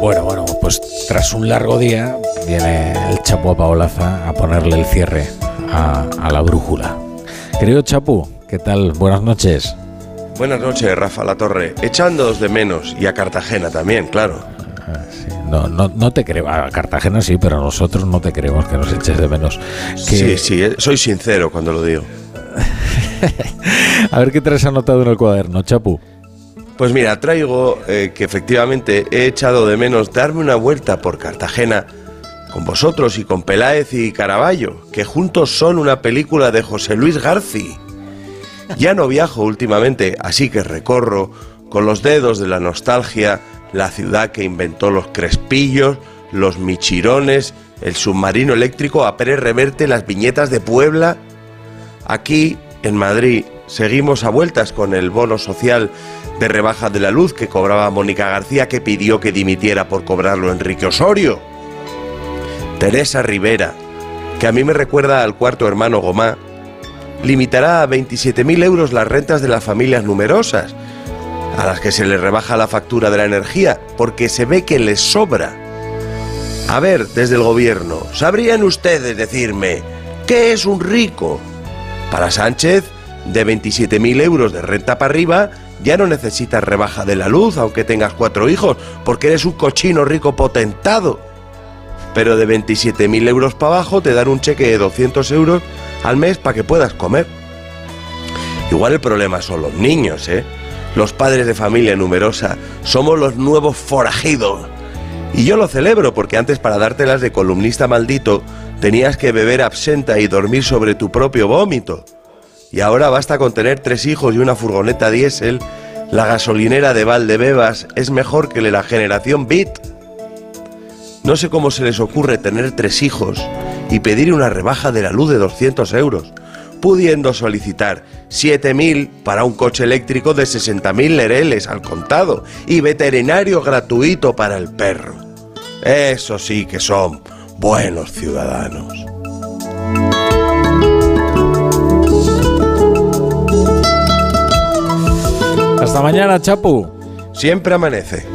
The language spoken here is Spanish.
Bueno, bueno, pues tras un largo día viene el Chapu a Paolaza a ponerle el cierre a, a la brújula. Querido Chapu, ¿qué tal? Buenas noches. Buenas noches, Rafa La Torre. Echándoos de menos y a Cartagena también, claro. Ah, sí, No, no, no te creo, a Cartagena sí, pero a nosotros no te creemos que nos eches de menos. Que- Sí, sí, eh, soy sincero cuando lo digo. A ver qué te has anotado en el cuaderno, Chapu. Pues mira, traigo eh, que efectivamente he echado de menos darme una vuelta por Cartagena con vosotros y con Peláez y Caraballo, que juntos son una película de José Luis Garci. Ya no viajo últimamente, así que recorro con los dedos de la nostalgia la ciudad que inventó los crespillos, los michirones, el submarino eléctrico a Pérez Reverte, las viñetas de Puebla. Aquí, en Madrid, seguimos a vueltas con el bono social de rebaja de la luz que cobraba Mónica García, que pidió que dimitiera por cobrarlo Enrique Osorio. Teresa Rivera, que a mí me recuerda al cuarto hermano Gomá, limitará a 27.000 euros las rentas de las familias numerosas, a las que se les rebaja la factura de la energía, porque se ve que les sobra. A ver, desde el gobierno, ¿sabrían ustedes decirme qué es un rico? Para Sánchez, de 27.000 euros de renta para arriba, ya no necesitas rebaja de la luz, aunque tengas cuatro hijos, porque eres un cochino rico potentado. Pero de 27.000 euros para abajo te dan un cheque de 200 euros al mes para que puedas comer. Igual el problema son los niños, ¿eh? Los padres de familia numerosa somos los nuevos forajidos. Y yo lo celebro porque antes para dártelas de columnista maldito tenías que beber absenta y dormir sobre tu propio vómito. Y ahora basta con tener tres hijos y una furgoneta diésel, la gasolinera de Valdebebas es mejor que la generación Bit. No sé cómo se les ocurre tener tres hijos y pedir una rebaja de la luz de 200 euros, pudiendo solicitar 7.000 para un coche eléctrico de 60.000 lereles al contado y veterinario gratuito para el perro. Eso sí que son buenos ciudadanos. Mañana, Chapu. Siempre amanece.